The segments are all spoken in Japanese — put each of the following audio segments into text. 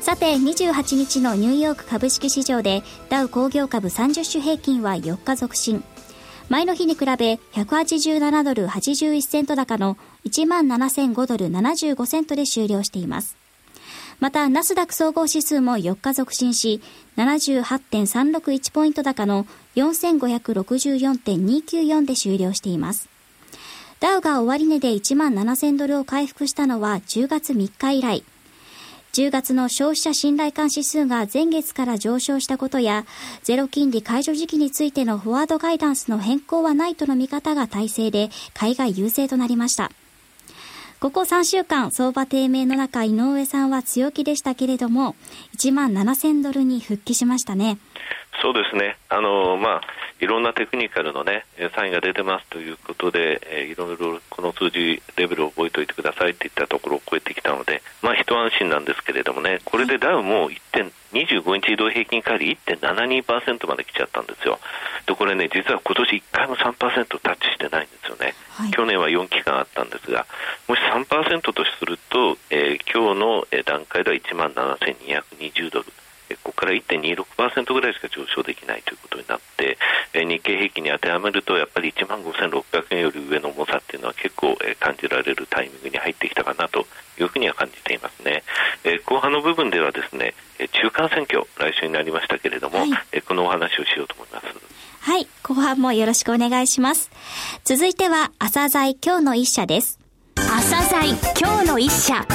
さて28日のニューヨーク株式市場でダウ工業株30種平均は4日続伸前の日に比べ187ドル81セント高の17,005ドル75セントで終了していますまた、ナスダック総合指数も4日続伸し、78.361ポイント高の4564.294で終了しています。ダウが終値で1万7000ドルを回復したのは10月3日以来。10月の消費者信頼感指数が前月から上昇したことや、ゼロ金利解除時期についてのフォワードガイダンスの変更はないとの見方が大勢で、海外優勢となりました。ここ3週間、相場低迷の中、井上さんは強気でしたけれども、1万7000ドルに復帰しましたね。そうですね。あの、まあ、いろんなテクニカルのね、サインが出てますということで、えいろいろこの数字レベルを覚えておいてくださいって言ったところを超えてきたので、まあ一安心なんですけれどもね、これでダウも1.25日移動平均乖離1.72%まで来ちゃったんですよ。で、これね、実は今年1回も3%タッチしてないんですよね。はい、去年は4期間あったんですが、もし3%とすると、えー、今日の段階では1万7220ドル。ここから1.26%ぐらいしか上昇できないということになって、え日経平均に当てはめるとやっぱり1万5600円より上の重さっていうのは結構、え感じられるタイミングに入ってきたかなというふうには感じていますね、え後半の部分ではですね中間選挙来週になりましたけれども、はい、えこのお話をしようと思いますはい。後半もよろしくお願いします。続いては、朝鮮今日の一社です。朝鮮今日の一社。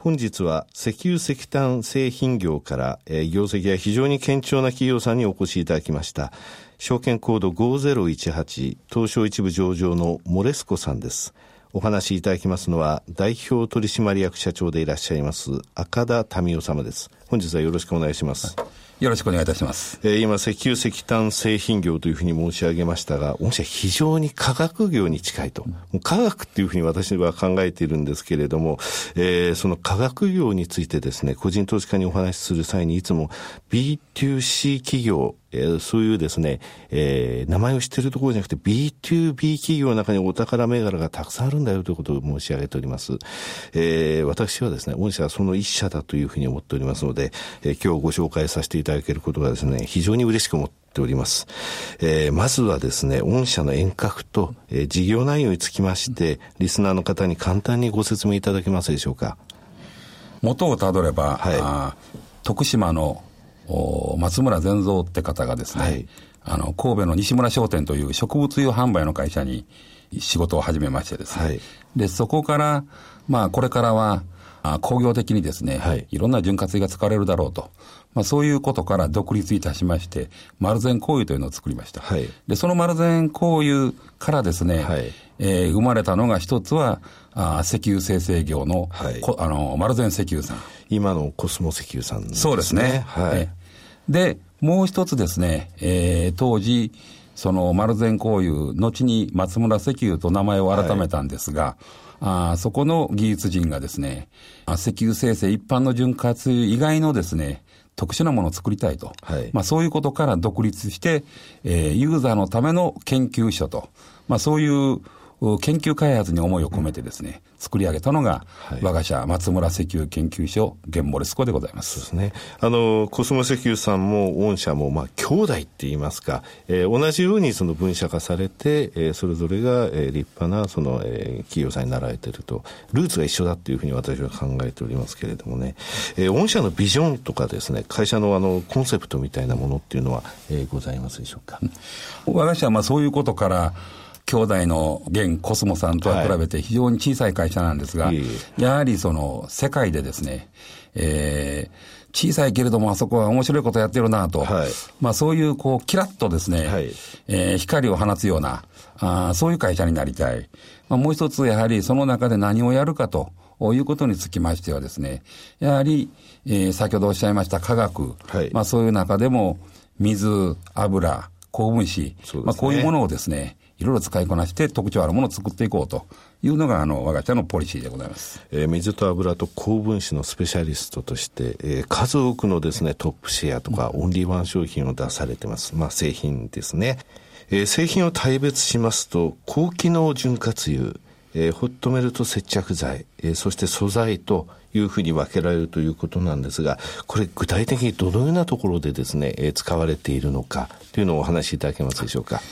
本日は石油石炭製品業から、えー、業績が非常に堅調な企業さんにお越しいただきました。証券コード5018東証一部上場のモレスコさんです。お話しいただきますのは代表取締役社長でいらっしゃいます赤田民夫様です。本日はよろしくお願いします。はいよろしくお願いいたします。えー、今、石油石炭製品業というふうに申し上げましたが、御社非常に科学業に近いと。もう科学っていうふうに私は考えているんですけれども、えー、その科学業についてですね、個人投資家にお話しする際にいつも B2C 企業、えー、そういうですね、えー、名前を知っているところじゃなくて B2B 企業の中にお宝銘柄がたくさんあるんだよということを申し上げております。えー、私はですね、御社はその一社だというふうに思っておりますので、えー、今日ご紹介させていただけることがですね、非常に嬉しく思っております。えー、まずはですね、御社の遠隔と、えー、事業内容につきまして、リスナーの方に簡単にご説明いただけますでしょうか。元をたどれば、はい、徳島の松村善三って方がですね、はい、あの、神戸の西村商店という植物油販売の会社に仕事を始めましてですね、はい、で、そこから、まあ、これからは、工業的にですね、はい、いろんな潤滑油が使われるだろうと。まあ、そういうことから独立いたしまして、丸善香油というのを作りました。はい、で、その丸善香油からですね、はい、えー、生まれたのが一つは、あ石油生成業の、はい、あの、丸善石油さん。今のコスモ石油さん、ね、そうですね。はい。で、もう一つですね、えー、当時、その丸善香油、後に松村石油と名前を改めたんですが、はいあそこの技術人がですね、石油生成一般の潤滑油以外のですね、特殊なものを作りたいと。はい、まあそういうことから独立して、えー、ユーザーのための研究所と。まあそういう研究開発に思いを込めてですね、作り上げたのが、我が社松村石油研究所ゲンモレスコでございます。そうですね。あの、コスモ石油さんも御社も、まあ、兄弟って言いますか、えー、同じようにその分社化されて、えー、それぞれが、えー、立派な、その、えー、企業さんになられていると、ルーツが一緒だっていうふうに私は考えておりますけれどもね、えー、御社のビジョンとかですね、会社のあの、コンセプトみたいなものっていうのは、えー、ございますでしょうか？我が社はまあそういうことから、兄弟の現コスモさんとは比べて非常に小さい会社なんですが、はい、やはりその世界でですね、えー、小さいけれどもあそこは面白いことやってるなと、はい、まあそういうこうキラッとですね、はい、えー、光を放つような、あそういう会社になりたい。まあ、もう一つやはりその中で何をやるかということにつきましてはですね、やはり、えー、先ほどおっしゃいました化学、はい、まあそういう中でも、水、油、高分子、ね、まあこういうものをですね、いろいろ使いこなして特徴あるものを作っていこうというのが、あの、我が社のポリシーでございます。えー、水と油と高分子のスペシャリストとして、えー、数多くのですね、トップシェアとか、オンリーワン商品を出されてます。まあ、製品ですね。えー、製品を大別しますと、高機能潤滑油、えー、ホットメルト接着剤、えー、そして素材というふうに分けられるということなんですが、これ具体的にどのようなところでですね、えー、使われているのかというのをお話しいただけますでしょうか。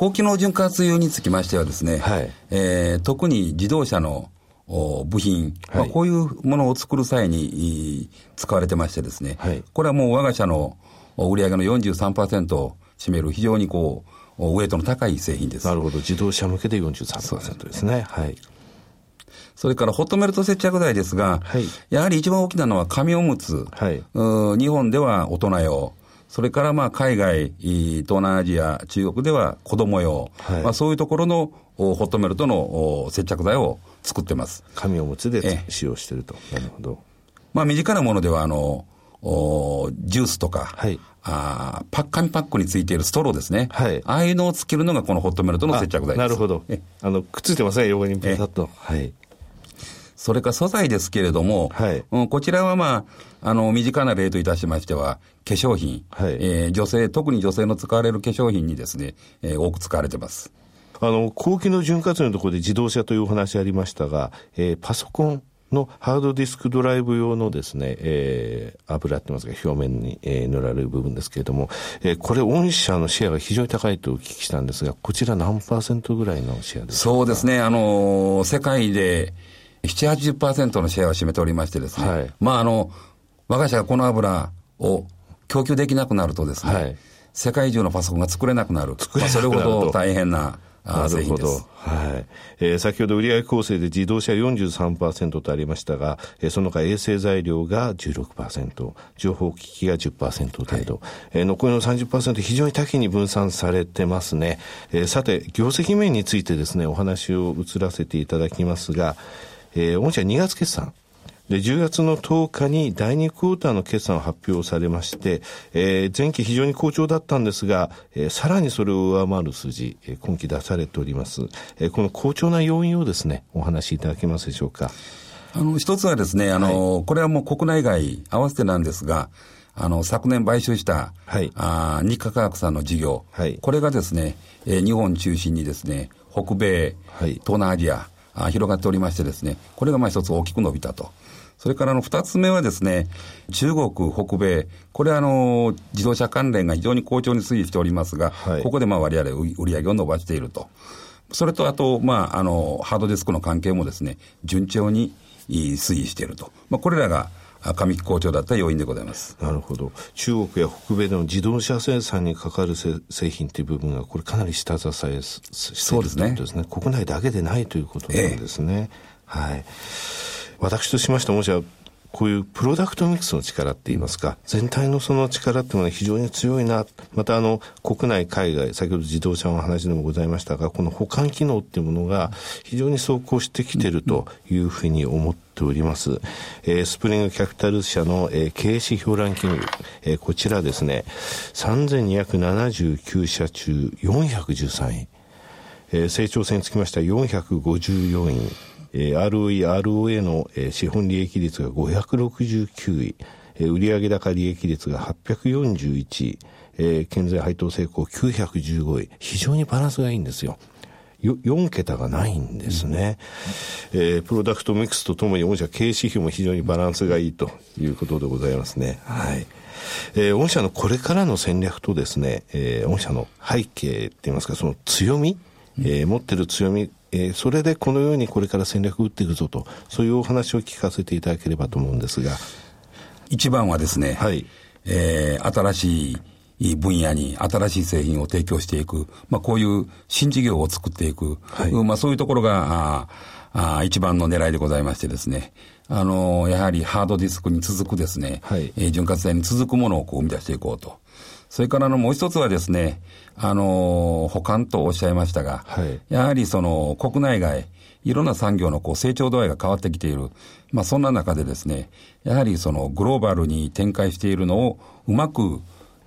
高機能潤滑油につきましてはですね、はい、えー、特に自動車の部品、はい、まあ、こういうものを作る際に使われてましてですね、はい、これはもう我が社の売上の43%を占める非常にこう、ウエイトの高い製品です。なるほど。自動車向けで43%ですね。はい。それからホットメルト接着剤ですが、はい、やはり一番大きなのは紙おむつ。はい、日本では大人用。それからまあ海外、東南アジア、中国では子供用、はい、まあ、そういうところのホットメルトの接着剤を作ってます。紙おむつで使用していると。なるほど。まあ身近なものでは、あの、おジュースとか、はい、あパッカミパックについているストローですね。はい。ああいうのをつけるのがこのホットメルトの接着剤です。なるほど。あの、くっついてません、横にペタッと。はい。それから素材ですけれども、はい、うん、こちらはまあ、あの、身近な例といたしましては、化粧品、はい、えー、女性、特に女性の使われる化粧品にですね、えー、多く使われてます。あの、高機能潤滑油のところで自動車というお話ありましたが、えー、パソコンのハードディスクドライブ用のですね、えー、油ってますが、表面に、えー、塗られる部分ですけれども、えー、これ、御社のシェアが非常に高いとお聞きしたんですが、こちら何パーセントぐらいのシェアですか？そうですね、あのー、世界で、7、80%のシェアを占めておりましてですね、はい、まああの、我が社がこの油を供給できなくなるとですね、はい、世界中のパソコンが作れなくなる。まあ、それほど大変ななるほど。はい。えー、先ほど売上構成で自動車43%とありましたが、えー、その他衛星材料が16%、情報機器が10%程度、はい、えー、残りの30%非常に多岐に分散されてますね。えー、さて、業績面についてですね、お話を移らせていただきますが、えー、御社2月決算。で、10月の10日に第2クォーターの決算を発表されまして、えー、前期非常に好調だったんですが、えー、さらにそれを上回る数字、えー、今期出されております。えー、この好調な要因をですね、お話しいただけますでしょうか。あの、一つはですね、あの、はい、これはもう国内外合わせてなんですが、あの、昨年買収した、はい、あ日課科学さんの事業、はい、これがですね、えー、日本中心にですね、北米、はい、東南アジア、あ広がっておりましてですね、これがまあ一つ大きく伸びたと。それからあの二つ目はですね、中国、北米、これはあの、自動車関連が非常に好調に推移しておりますが、はい、ここでまあ割合売り上げを伸ばしていると。それとあと、まあ、あの、ハードディスクの関係もですね、順調に推移していると。まあ、これらが上期好調だった要因でございます。なるほど。中国や北米での自動車生産にかかる製品という部分が、これかなり下支えしているということですね。国内だけでないということなんですね。ええ、はい。私としましても、しこういうプロダクトミックスの力って言いますか、全体のその力っていうのは非常に強いな。またあの、国内、海外、先ほど自動車の話でもございましたが、この保管機能っていうものが非常に走行してきてるというふうに思っております。えー、スプリングキャピタル社の、えー、経営指標ランキング、えー、こちらですね、3279社中413位。えー、成長性につきましては454位。えー、ROE、ROA の、えー、資本利益率が569位、えー、売上高利益率が841位、えー、健全配当成功915位、非常にバランスがいいんですよ。4桁がないんですね、うん、えー、プロダクトミックスとともに御社経営指標も非常にバランスがいいということでございますね。はい。えー、御社のこれからの戦略とですね、えー、御社の背景って言いますか、その強み、えー、持ってる強みえー、それでこのようにこれから戦略を打っていくぞと、そういうお話を聞かせていただければと思うんですが。一番はですね、はい、えー、新しい分野に新しい製品を提供していく、まあ、こういう新事業を作っていく、はい、まあ、そういうところが、ああ一番の狙いでございましてですね、あのやはりハードディスクに続くですね、はい、えー、潤滑剤に続くものをこう生み出していこうと。それからのもう一つはですね、あの、保管とおっしゃいましたが、はい、やはりその国内外、いろんな産業のこう成長度合いが変わってきている。まあそんな中でですね、やはりそのグローバルに展開しているのをうまく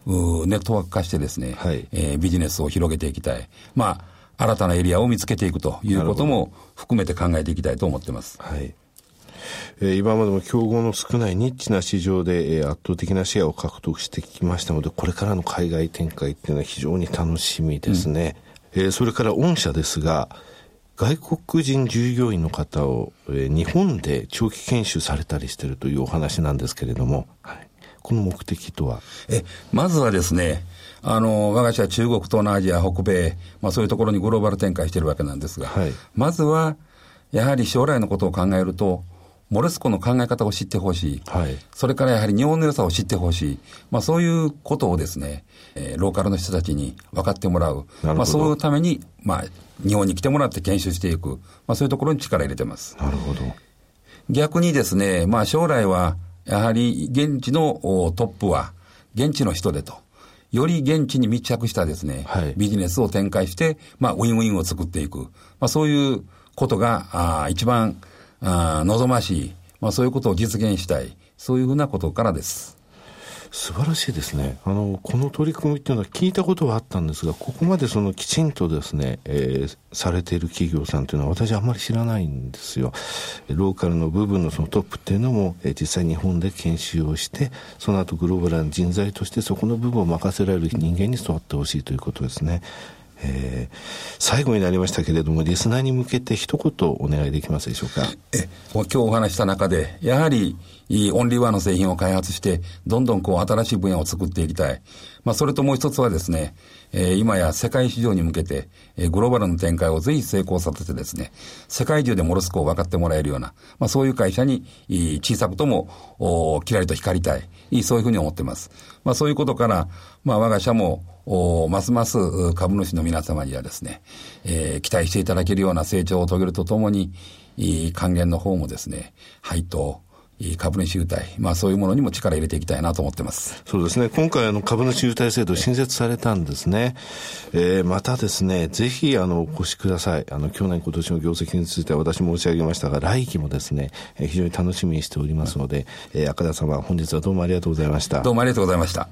ネットワーク化してですね、はい、えー、ビジネスを広げていきたい。まあ、新たなエリアを見つけていくということも含めて考えていきたいと思ってます。はい。えー、今までも競合の少ないニッチな市場で、えー、圧倒的なシェアを獲得してきましたので、これからの海外展開っていうのは非常に楽しみですね。うん、えー、それから御社ですが、外国人従業員の方を、えー、日本で長期研修されたりしているというお話なんですけれども、はい、この目的とは？え、まずはですね、あの、我が社は中国、東南アジア、北米、まあそういうところにグローバル展開しているわけなんですが、はい、まずは、やはり将来のことを考えると、モレスコの考え方を知ってほしい、はい、それからやはり日本の良さを知ってほしい、まあ、そういうことをですね、えー、ローカルの人たちに分かってもらう、まあ、そういうために、まあ、日本に来てもらって研修していく、まあ、そういうところに力入れてます。なるほど。逆にですね、まあ、将来は、やはり現地のトップは、現地の人でと。より現地に密着したですね、はい、ビジネスを展開して、まあ、ウィンウィンを作っていく。まあ、そういうことが、あ一番、あ望ましい、まあ、そういうことを実現したい、そういうふうなことからです。素晴らしいですね。あの、この取り組みっていうのは聞いたことはあったんですが、ここまでそのきちんとですね、えー、されている企業さんというのは私はあんまり知らないんですよ。ローカルの部分のそのトップっていうのも、えー、実際日本で研修をして、その後グローバルな人材としてそこの部分を任せられる人間に育ってほしいということですね。えー、最後になりましたけれども、リスナーに向けて一言お願いできますでしょうか？え、今日お話した中で、やはり、オンリーワンの製品を開発して、どんどんこう新しい分野を作っていきたい。まあ、それともう一つはですね、え、今や世界市場に向けて、え、グローバルの展開をぜひ成功させてですね、世界中でモルスコを分かってもらえるような、まあ、そういう会社に、小さくとも、おきらりと光りたい。そういうふうに思ってます。まあ、そういうことから、まあ、我が社も、おますます株主の皆様にはですね、えー、期待していただけるような成長を遂げるとともに、還元の方もですね、配当、株主優待、まあそういうものにも力入れていきたいなと思ってます。そうですね。今回あの株主優待制度新設されたんですね。えー、またですね、ぜひあのお越しください。あの去年今年の業績については私申し上げましたが、来期もですね、えー、非常に楽しみにしておりますので、えー、赤田様本日はどうもありがとうございました。どうもありがとうございました。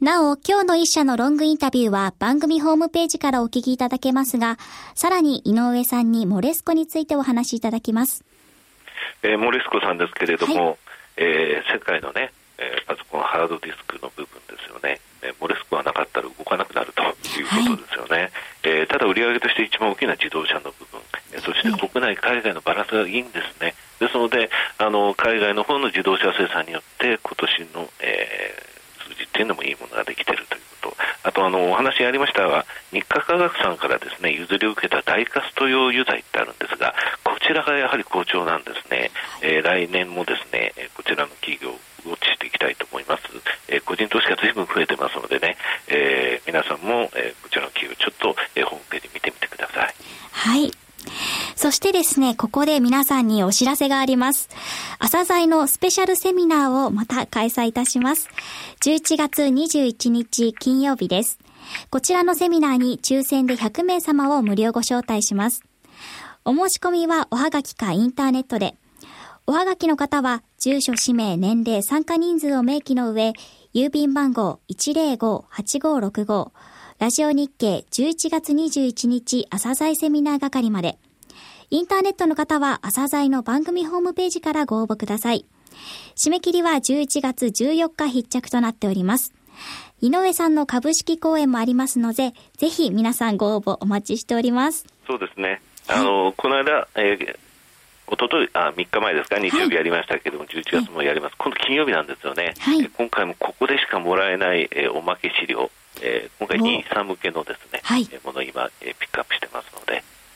なお、今日の一社のロングインタビューは番組ホームページからお聞きいただけますが、さらに井上さんにモレスコについてお話しいただきます。えー、モレスコさんですけれども、はい、えー、世界のね、えー、パソコンハードディスクの部分ですよね、えー、モレスコがなかったら動かなくなるということですよね、はい、えー、ただ売上として一番大きな自動車の部分、えー、そして国内、海外のバランスがいいんですね、ですので、あの海外の方の自動車生産によって、今年の、えー数字っていうのもいいものができているということ、あとあのお話ありましたが、日課科学さんからですね譲り受けたダイカスト用油剤ってあるんですが、こちらがやはり好調なんですね、えー、来年もですねこちらの企業、ウォッチしていきたいと思います、えー、個人投資がずいぶん増えてますのでね、えー、皆さんも、えー、こちらの企業、ちょっと、えー、ホームページ見てみてください。はいそしてですね、ここで皆さんにお知らせがあります。朝鮮のスペシャルセミナーをまた開催いたします。11月21日金曜日です。こちらのセミナーに抽選で100名様を無料ご招待します。お申し込みはおはがきかインターネットで。おはがきの方は、住所、氏名、年齢、参加人数を明記の上、郵便番号105-8565、ラジオ日経11月21日朝鮮セミナー係まで。インターネットの方は朝鮮の番組ホームページからご応募ください。締め切りは11月14日必着となっております。井上さんの株式講演もありますので、ぜひ皆さんご応募お待ちしております。そうですね。あの、はい、この間、えーおとといあ3日前ですか、日曜日やりましたけども、はい、11月もやります、今度金曜日なんですよね、はい、今回もここでしかもらえない、えー、おまけ資料、えー、今回、ニー。サ向けのですね、はい、ものを今、えー、ピックアップしてますので、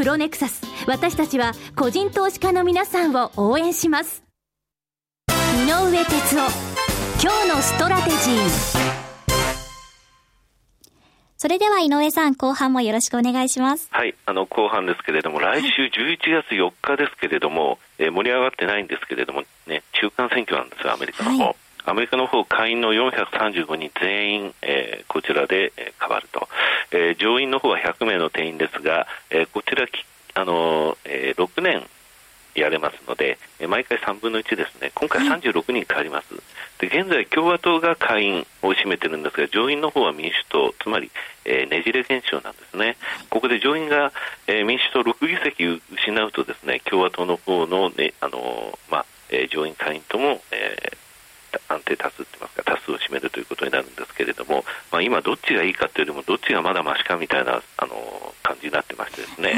プロネクサス。私たちは個人投資家の皆さんを応援します。井上哲夫。今日のストラテジー。それでは井上さん、後半もよろしくお願いします。はい、あの後半ですけれども、来週11月4日ですけれども、えー、盛り上がってないんですけれども、ね、中間選挙なんですよ、アメリカの方。はいアメリカの方下院の435人全員、えー、こちらで、えー、変わると、えー、上院の方は100名の定員ですが、えー、こちらあのーえー、6年やれますので、毎回3分の1ですね、今回36人変わります、で現在、共和党が下院を占めてるんですが、上院の方は民主党、つまり、えー、ねじれ現象なんですね、ここで上院が、えー、民主党6議席失うと、ですね共和党の方のねあのまあえー、上院、下院とも、えー、安定多数って言いますか多数を占めるということになるんですけれども、まあ、今、どっちがいいかというよりもどっちがまだましかみたいなあの感じになってましてですね、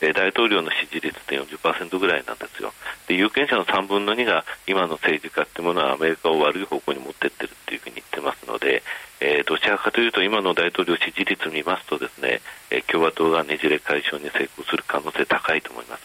はい、大統領の支持率って40%ぐらいなんですよで有権者の3分の2が今の政治家っていうものはアメリカを悪い方向に持っていってるっていうふうに言ってますので、えー、どちらかというと今の大統領支持率を見ますとですね、えー、共和党がねじれ解消に成功する可能性高いと思います。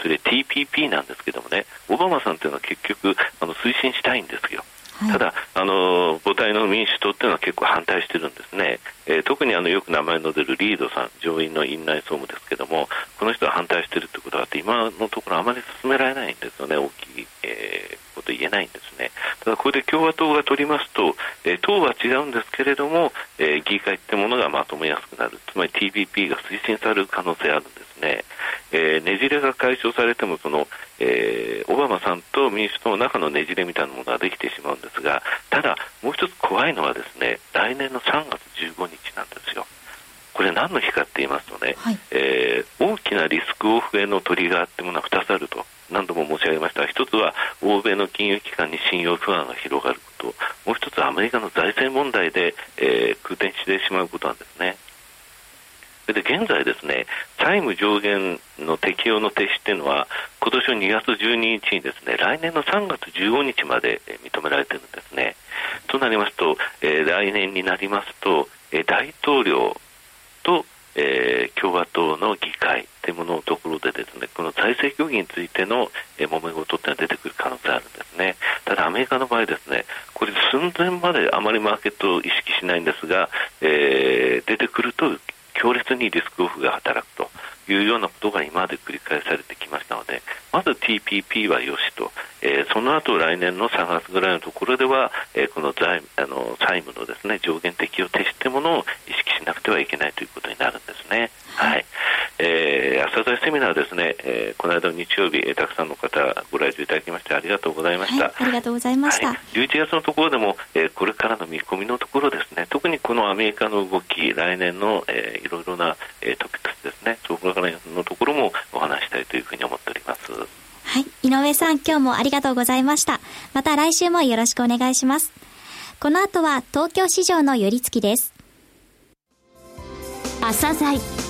それで TPP なんですけどもね、オバマさんというのは結局あの推進したいんですよ。ただ、あの母体の民主党っていうのは結構反対してるんですね、えー、特にあのよく名前の出るリードさん、上院の院内総務ですけども、この人は反対しているってことがあって、今のところあまり進められないんですよね、大きい、えー、こと言えないんですね。ただ、これで共和党が取りますと、えー、党は違うんですけれども、えー、議会ってものがまとめやすくなる、つまり TPP が推進される可能性あるんですね。えー、ねじれが解消されてもその、えー、オバマさんと民主党の中のねじれみたいなものができてしまうんですがただ、もう一つ怖いのはですね来年の3月15日なんですよ。これ何の日かって言いますとね、はい、えー、大きなリスクオフへのトリガーってものは2つあると何度も申し上げました1つは欧米の金融機関に信用不安が広がることもう1つはアメリカの財政問題で、えー、空転してしまうことなんですね。で現在、ですね債務上限の適用の停止っていうのは今年の2月12日にですね来年の3月15日まで認められているんですね。となりますと、えー、来年になりますと、えー、大統領と、えー、共和党の議会というもののところでですねこの財政協議についての、えー、揉め事っていうのは出てくる可能性あるんですね。ただアメリカの場合ですねこれ寸前まであまりマーケットを意識しないんですが、えー、出てくると強烈にリスクオフが働くというようなことが今まで繰り返されてきましたので、まず TPP はよしと、えー、その後来年の3月ぐらいのところでは、えー、この財あの債務のですね上限適用停止というものを意識しなくてはいけないということになるんですね。はい、えー、朝鮮セミナーですね、えー、この間の日曜日、えー、たくさんの方ご来場いただきましてありがとうございました。はい、ありがとうございました。はい、11月のところでも、えー、これからの見込みのところですね、特にこのアメリカの動き、来年の、えー、いろいろな、えー、トピックスですね、そこらのところもお話したいというふうに思っております。はい。井上さん、今日もありがとうございました。また来週もよろしくお願いします。この後は東京市場の寄り付きです。朝鮮